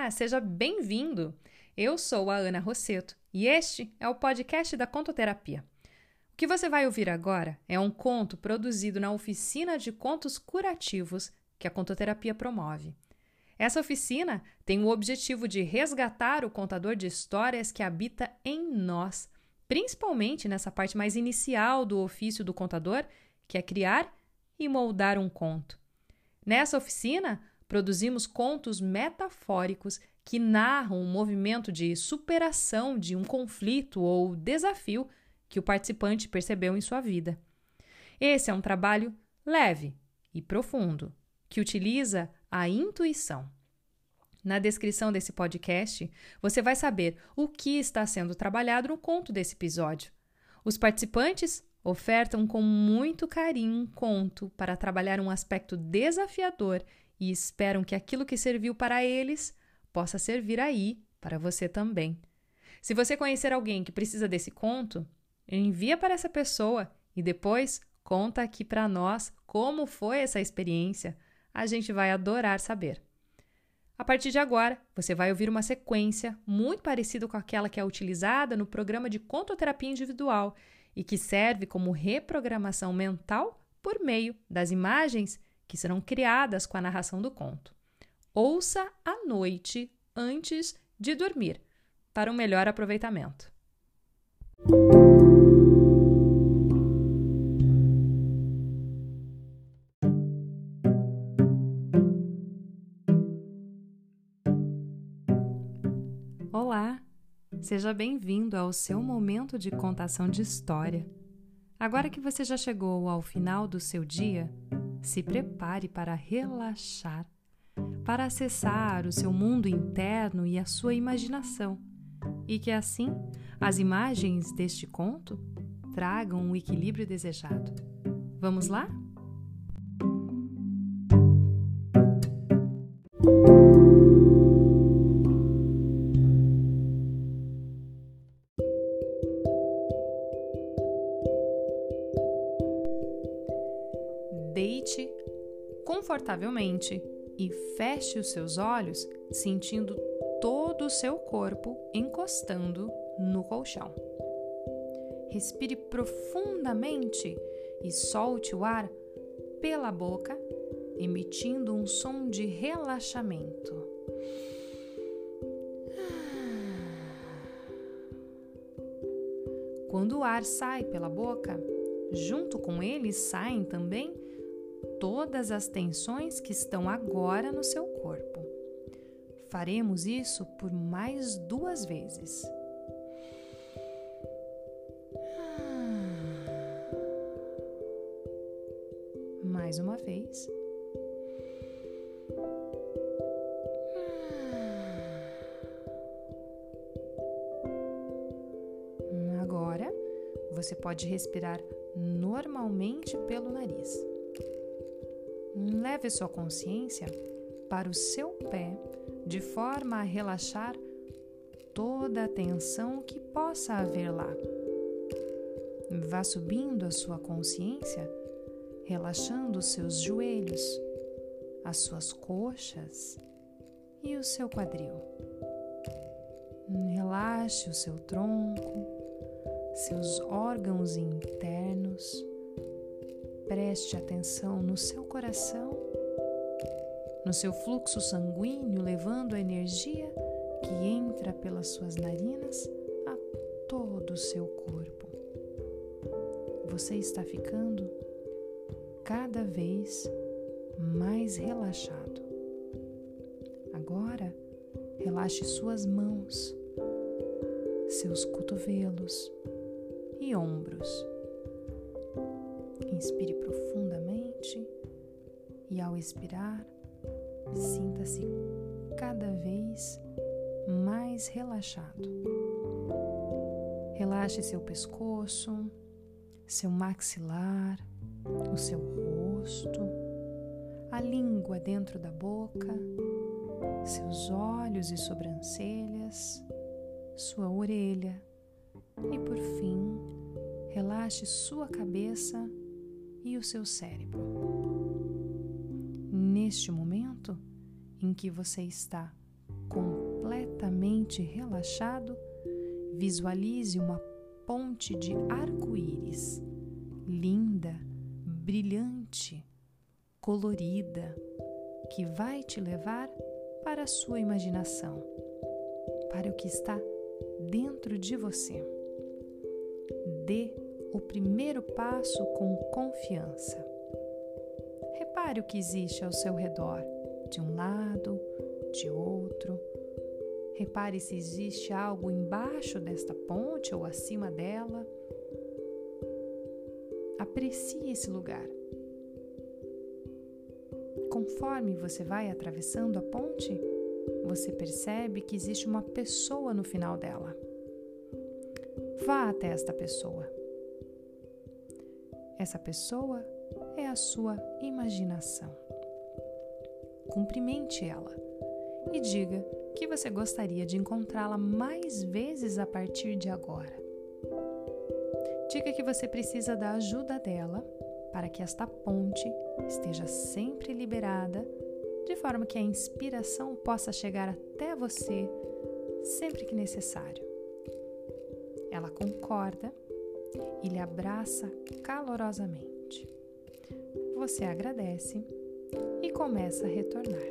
Olá, seja bem-vindo! Eu sou a Ana Rosseto e este é o podcast da Contoterapia. O que você vai ouvir agora é um conto produzido na oficina de contos curativos que a Contoterapia promove. Essa oficina tem o objetivo de resgatar o contador de histórias que habita em nós, principalmente nessa parte mais inicial do ofício do contador, que é criar e moldar um conto. Nessa oficina, produzimos contos metafóricos que narram um movimento de superação de um conflito ou desafio que o participante percebeu em sua vida. Esse é um trabalho leve e profundo que utiliza a intuição. Na descrição desse podcast, você vai saber o que está sendo trabalhado no conto desse episódio. Os participantes ofertam com muito carinho um conto para trabalhar um aspecto desafiador e esperam que aquilo que serviu para eles possa servir aí para você também. Se você conhecer alguém que precisa desse conto, envia para essa pessoa e depois conta aqui para nós como foi essa experiência. A gente vai adorar saber. A partir de agora, você vai ouvir uma sequência muito parecida com aquela que é utilizada no programa de contoterapia individual e que serve como reprogramação mental por meio das imagens que serão criadas com a narração do conto. Ouça à noite antes de dormir, para um melhor aproveitamento. Seja bem-vindo ao seu momento de contação de história. Agora que você já chegou ao final do seu dia, se prepare para relaxar, para acessar o seu mundo interno e a sua imaginação, e que assim as imagens deste conto tragam o equilíbrio desejado. Vamos lá? Confortavelmente e feche os seus olhos, sentindo todo o seu corpo encostando no colchão. Respire profundamente e solte o ar pela boca, emitindo um som de relaxamento. Quando o ar sai pela boca, junto com ele saem também todas as tensões que estão agora no seu corpo. Faremos isso por mais duas vezes. Mais uma vez. Agora, você pode respirar normalmente pelo nariz. Leve sua consciência para o seu pé de forma a relaxar toda a tensão que possa haver lá. Vá subindo a sua consciência, relaxando os seus joelhos, as suas coxas e o seu quadril. Relaxe o seu tronco, seus órgãos internos Preste atenção no seu coração, no seu fluxo sanguíneo, levando a energia que entra pelas suas narinas a todo o seu corpo. Você está ficando cada vez mais relaxado. Agora, relaxe suas mãos, seus cotovelos e ombros. Inspire profundamente e, ao expirar, sinta-se cada vez mais relaxado. Relaxe seu pescoço, seu maxilar, o seu rosto, a língua dentro da boca, seus olhos e sobrancelhas, sua orelha e, por fim, relaxe sua cabeça e o seu cérebro. Neste momento em que você está com completamente relaxado, visualize uma ponte de arco-íris, linda, brilhante, colorida, que vai te levar para a sua imaginação, para o que está dentro de você. Dê o primeiro passo com confiança. Repare o que existe ao seu redor, de um lado, de outro. Repare se existe algo embaixo desta ponte ou acima dela. Aprecie esse lugar. Conforme você vai atravessando a ponte, você percebe que existe uma pessoa no final dela. Vá até esta pessoa. Essa pessoa é a sua imaginação. Cumprimente ela e diga que você gostaria de encontrá-la mais vezes a partir de agora. Diga que você precisa da ajuda dela para que esta ponte esteja sempre liberada, de forma que a inspiração possa chegar até você sempre que necessário. Ela concorda e lhe abraça calorosamente. Você agradece e começa a retornar.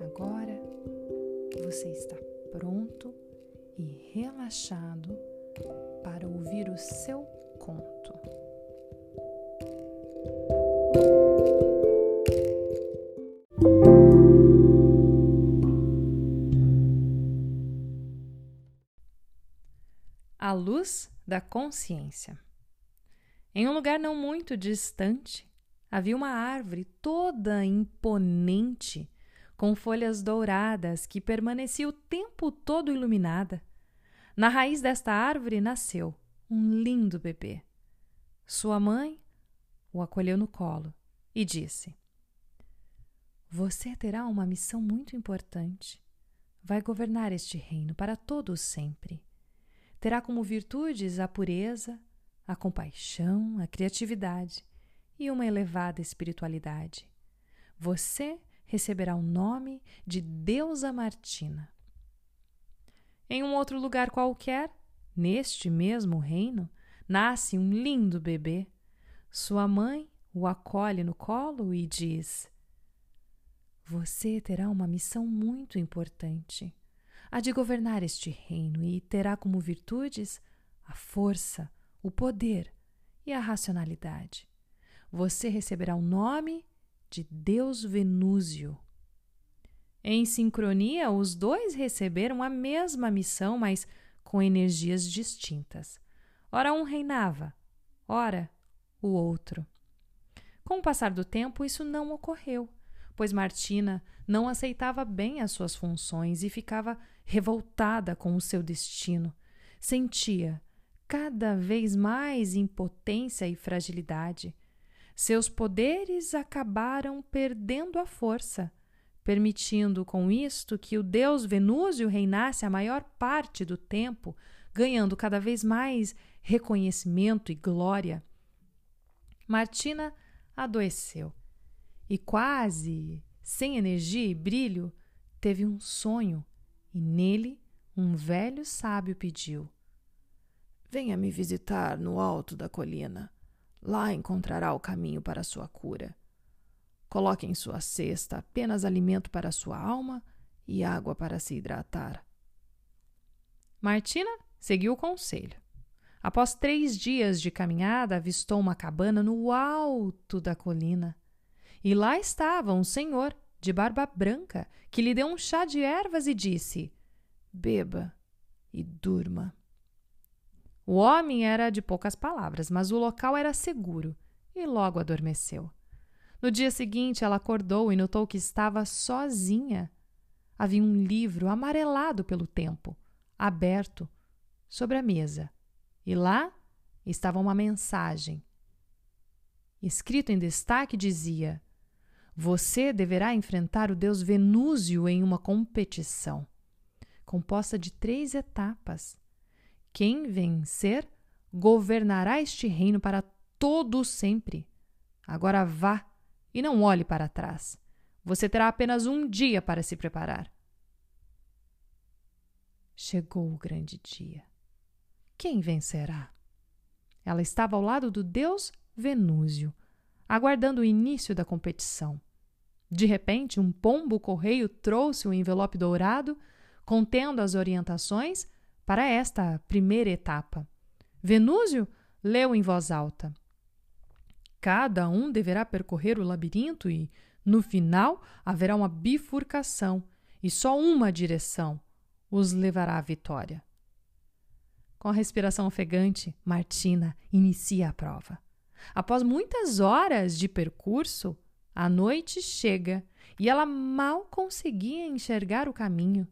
Agora você está pronto e relaxado para ouvir o seu conto. A luz da consciência. Em um lugar não muito distante, havia uma árvore toda imponente, com folhas douradas que permanecia o tempo todo iluminada. Na raiz desta árvore nasceu um lindo bebê. Sua mãe o acolheu no colo e disse: Você terá uma missão muito importante. Vai governar este reino para todos sempre. Terá como virtudes a pureza, a compaixão, a criatividade e uma elevada espiritualidade. Você receberá o nome de Deusa Martina. Em um outro lugar qualquer, neste mesmo reino, nasce um lindo bebê. Sua mãe o acolhe no colo e diz: Você terá uma missão muito importante. Há de governar este reino e terá como virtudes a força, o poder e a racionalidade. Você receberá o nome de Deus Venúzio. Em sincronia, os dois receberam a mesma missão, mas com energias distintas. Ora um reinava, ora o outro. Com o passar do tempo, isso não ocorreu, pois Martina não aceitava bem as suas funções e ficava revoltada com o seu destino. Sentia cada vez mais impotência e fragilidade. Seus poderes acabaram perdendo a força permitindo com isto que o deus Venúzio reinasse a maior parte do tempo, ganhando cada vez mais reconhecimento e glória. Martina adoeceu e, quase sem energia e brilho, teve um sonho e nele um velho sábio pediu: Venha me visitar no alto da colina. Lá encontrará o caminho para a sua cura. Coloque em sua cesta apenas alimento para sua alma e água para se hidratar. Martina seguiu o conselho. Após três dias de caminhada, avistou uma cabana no alto da colina. E lá estava um senhor de barba branca que lhe deu um chá de ervas e disse: Beba e durma. O homem era de poucas palavras, mas o local era seguro e logo adormeceu. No dia seguinte, ela acordou e notou que estava sozinha. Havia um livro amarelado pelo tempo, aberto, sobre a mesa. E lá estava uma mensagem. Escrito em destaque dizia: Você deverá enfrentar o deus Venúzio em uma competição, composta de três etapas. Quem vencer governará este reino para todo sempre. Agora vá e não olhe para trás. Você terá apenas um dia para se preparar. Chegou o grande dia. Quem vencerá? Ela estava ao lado do deus Venúzio, aguardando o início da competição. De repente, um pombo-correio trouxe o um envelope dourado contendo as orientações para esta primeira etapa. Venúzio leu em voz alta: Cada um deverá percorrer o labirinto e, no final, haverá uma bifurcação e só uma direção os levará à vitória. Com a respiração ofegante, Martina inicia a prova. Após muitas horas de percurso, a noite chega e ela mal conseguia enxergar o caminho.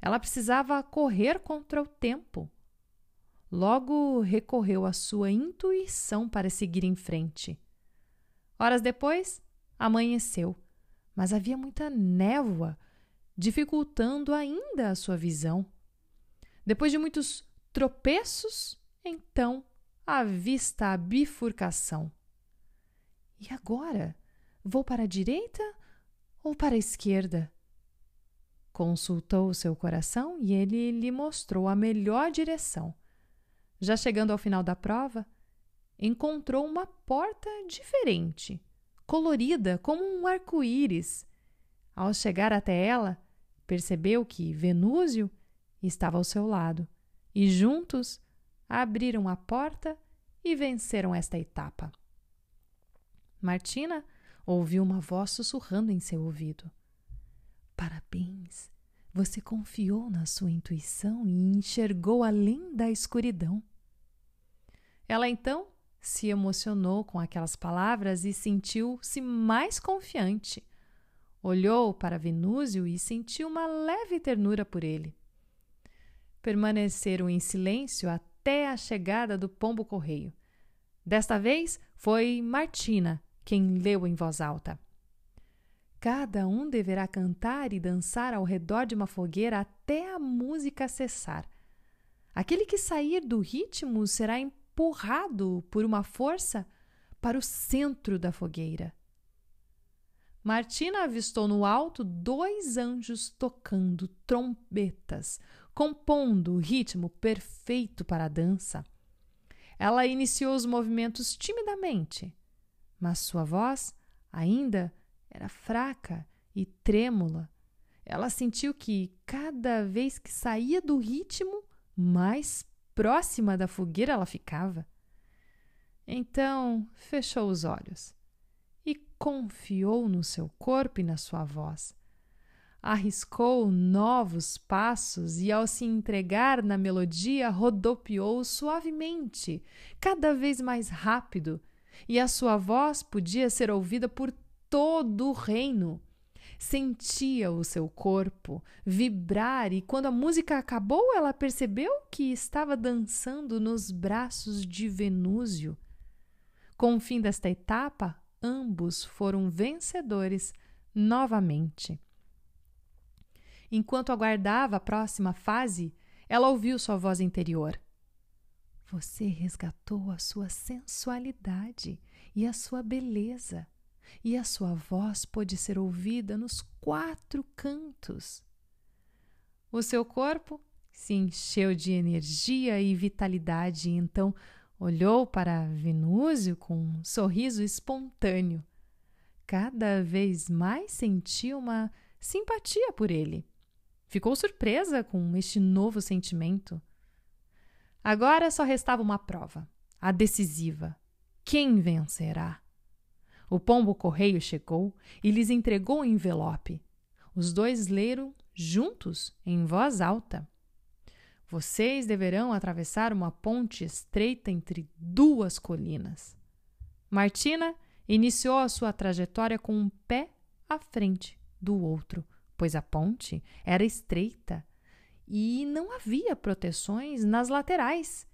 Ela precisava correr contra o tempo. Logo recorreu à sua intuição para seguir em frente. Horas depois, amanheceu, mas havia muita névoa, dificultando ainda a sua visão. Depois de muitos tropeços, então avista a bifurcação. E agora? Vou para a direita ou para a esquerda? Consultou seu coração e ele lhe mostrou a melhor direção. Já chegando ao final da prova, encontrou uma porta diferente, colorida como um arco-íris. Ao chegar até ela, percebeu que Venúzio estava ao seu lado e juntos abriram a porta e venceram esta etapa. Martina ouviu uma voz sussurrando em seu ouvido. Parabéns! Você confiou na sua intuição e enxergou além da escuridão. Ela então se emocionou com aquelas palavras e sentiu-se mais confiante. Olhou para Venúzio e sentiu uma leve ternura por ele. Permaneceram em silêncio até a chegada do pombo-correio. Desta vez foi Martina quem leu em voz alta. Cada um deverá cantar e dançar ao redor de uma fogueira até a música cessar. Aquele que sair do ritmo será empurrado por uma força para o centro da fogueira. Martina avistou no alto dois anjos tocando trombetas, compondo o ritmo perfeito para a dança. Ela iniciou os movimentos timidamente, mas sua voz ainda era fraca e trêmula. Ela sentiu que, cada vez que saía do ritmo, mais próxima da fogueira ela ficava. Então fechou os olhos e confiou no seu corpo e na sua voz. Arriscou novos passos e, ao se entregar na melodia, rodopiou suavemente, cada vez mais rápido, e a sua voz podia ser ouvida por todo o reino. Sentia o seu corpo vibrar e, quando a música acabou, ela percebeu que estava dançando nos braços de Venúzio. Com o fim desta etapa, ambos foram vencedores novamente. Enquanto aguardava a próxima fase, ela ouviu sua voz interior. Você resgatou a sua sensualidade e a sua beleza, e a sua voz pôde ser ouvida nos quatro cantos. O seu corpo se encheu de energia e vitalidade, e então olhou para Venúzio com um sorriso espontâneo. Cada vez mais sentia uma simpatia por ele. Ficou surpresa com este novo sentimento. Agora só restava uma prova, a decisiva. Quem vencerá? O pombo correio chegou e lhes entregou o envelope. Os dois leram juntos, em voz alta. Vocês deverão atravessar uma ponte estreita entre duas colinas. Martina iniciou a sua trajetória com um pé à frente do outro, pois a ponte era estreita e não havia proteções nas laterais.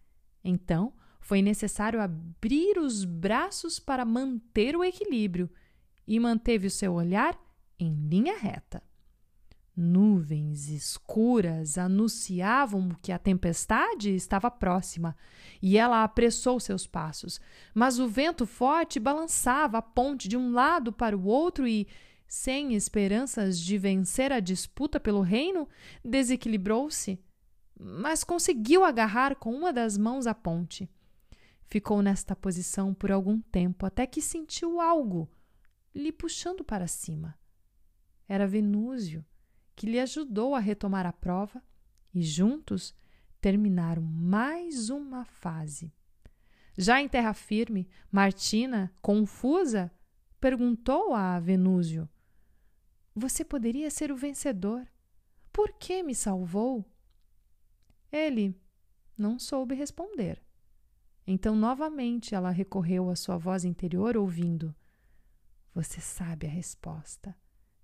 Então, foi necessário abrir os braços para manter o equilíbrio e manteve o seu olhar em linha reta. Nuvens escuras anunciavam que a tempestade estava próxima e ela apressou seus passos. Mas o vento forte balançava a ponte de um lado para o outro e sem esperanças de vencer a disputa pelo reino, desequilibrou-se, mas conseguiu agarrar com uma das mãos a ponte. Ficou nesta posição por algum tempo até que sentiu algo lhe puxando para cima. Era Venúzio, que lhe ajudou a retomar a prova e juntos terminaram mais uma fase. Já em terra firme, Martina, confusa, perguntou a Venúzio: Você poderia ser o vencedor. Por que me salvou? Ele não soube responder. Então, novamente, ela recorreu à sua voz interior, ouvindo: Você sabe a resposta.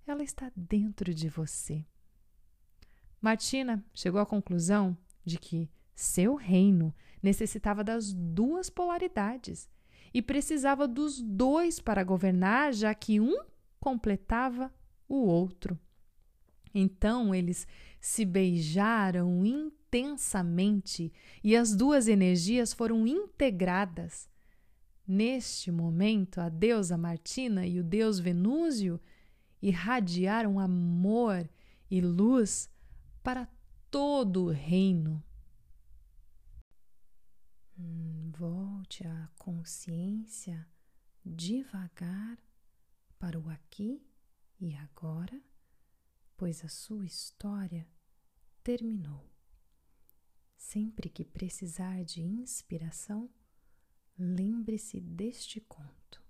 Ela está dentro de você. Martina chegou à conclusão de que seu reino necessitava das duas polaridades e precisava dos dois para governar, já que um completava o outro. Então eles se beijaram intensamente e as duas energias foram integradas. Neste momento, a deusa Martina e o deus Venúzio irradiaram amor e luz para todo o reino. Hum, volte a consciência devagar para o aqui e agora, pois a sua história terminou. Sempre que precisar de inspiração, lembre-se deste conto.